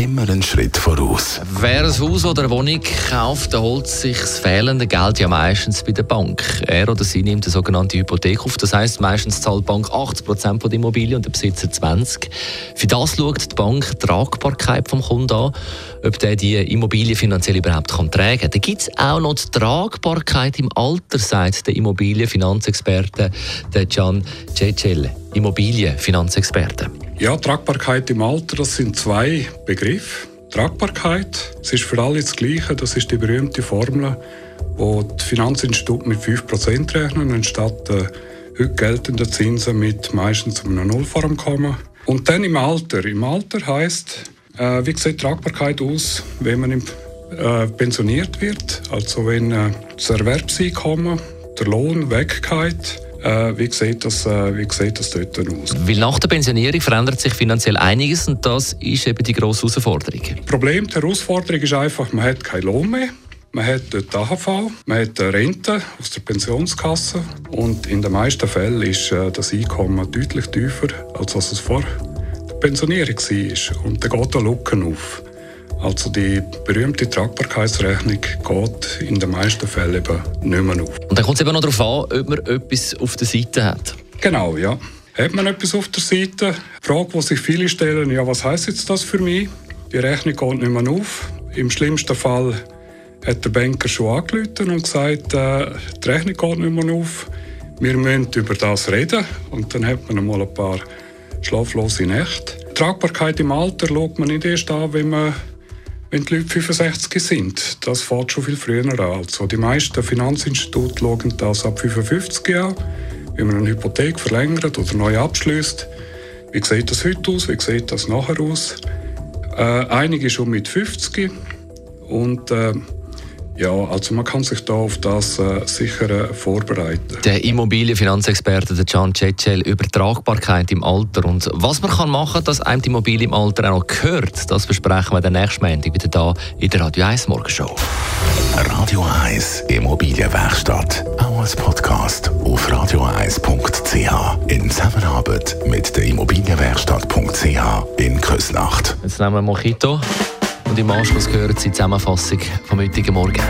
Immer einen Schritt voraus. Wer ein Haus oder eine Wohnung kauft, der holt sich das fehlende Geld ja meistens bei der Bank. Er oder sie nimmt eine sogenannte Hypothek auf. Das heisst, meistens zahlt die Bank 80 Prozent der Immobilie und der Besitzer 20. Für das schaut die Bank die Tragbarkeit vom Kunden an, ob der die Immobilie finanziell überhaupt kann tragen kann. Da gibt es auch noch die Tragbarkeit im Alter, sagt der Immobilienfinanzexperte Can Cecel. Immobilienfinanzexperte. Ja, Tragbarkeit im Alter, das sind zwei Begriffe. Tragbarkeit, es ist für alle das Gleiche, das ist die berühmte Formel, wo die Finanzinstitute mit 5% rechnen, anstatt der heute geltenden Zinsen mit meistens einem Nullform kommen. Und dann im Alter. Im Alter heißt, äh, wie sieht Tragbarkeit aus, wenn man im, äh, pensioniert wird, also wenn äh, das Erwerbseinkommen, der Lohn weggeht, äh, wie, sieht das, äh, wie sieht das dort aus? Weil nach der Pensionierung verändert sich finanziell einiges und das ist eben die grosse Herausforderung. Das Problem, die Herausforderung ist einfach, man hat keinen Lohn mehr. Man hat dort AHV, man hat eine Rente aus der Pensionskasse und in den meisten Fällen ist äh, das Einkommen deutlich tiefer, als was es vor der Pensionierung war. Und dann geht da Lücken auf. Also die berühmte Tragbarkeitsrechnung geht in den meisten Fällen eben nicht mehr auf. Und dann kommt es eben noch darauf an, ob man etwas auf der Seite hat. Genau, ja. Hat man etwas auf der Seite? Die Frage, die sich viele stellen, ja, was heißt jetzt das für mich? Die Rechnung geht nicht mehr auf. Im schlimmsten Fall hat der Banker schon angerufen und gesagt, äh, die Rechnung geht nicht mehr auf. Wir müssen über das reden. Und dann hat man mal ein paar schlaflose Nächte. Die Tragbarkeit im Alter schaut man nicht erst an, wenn man wenn die Leute 65 sind. Das fängt schon viel früher an. Also die meisten Finanzinstitute schauen das ab 55 Jahren, wenn man eine Hypothek verlängert oder neu abschließt. Wie sieht das heute aus? Wie sieht das nachher aus? Äh, einige schon mit 50 und äh, ja, also man kann sich da auf das äh, sicher äh, vorbereiten. Der Immobilienfinanzexperte der Can Cecel Übertragbarkeit im Alter und was man kann machen, dass einem die Immobilie im Alter auch noch gehört, das besprechen wir den nächsten Montag wieder da in der Radio 1 Morgenshow. Radio 1 Immobilienwerkstatt, auch als Podcast auf radio1.ch in Zusammenarbeit mit der Immobilienwerkstatt.ch in Küsnacht. Jetzt nehmen wir Mojito. Und im Anschluss gehört Sie die Zusammenfassung vom heutigen Morgen.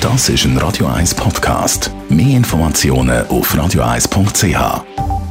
Das ist ein Radio 1 Podcast. Mehr Informationen auf radio1.ch.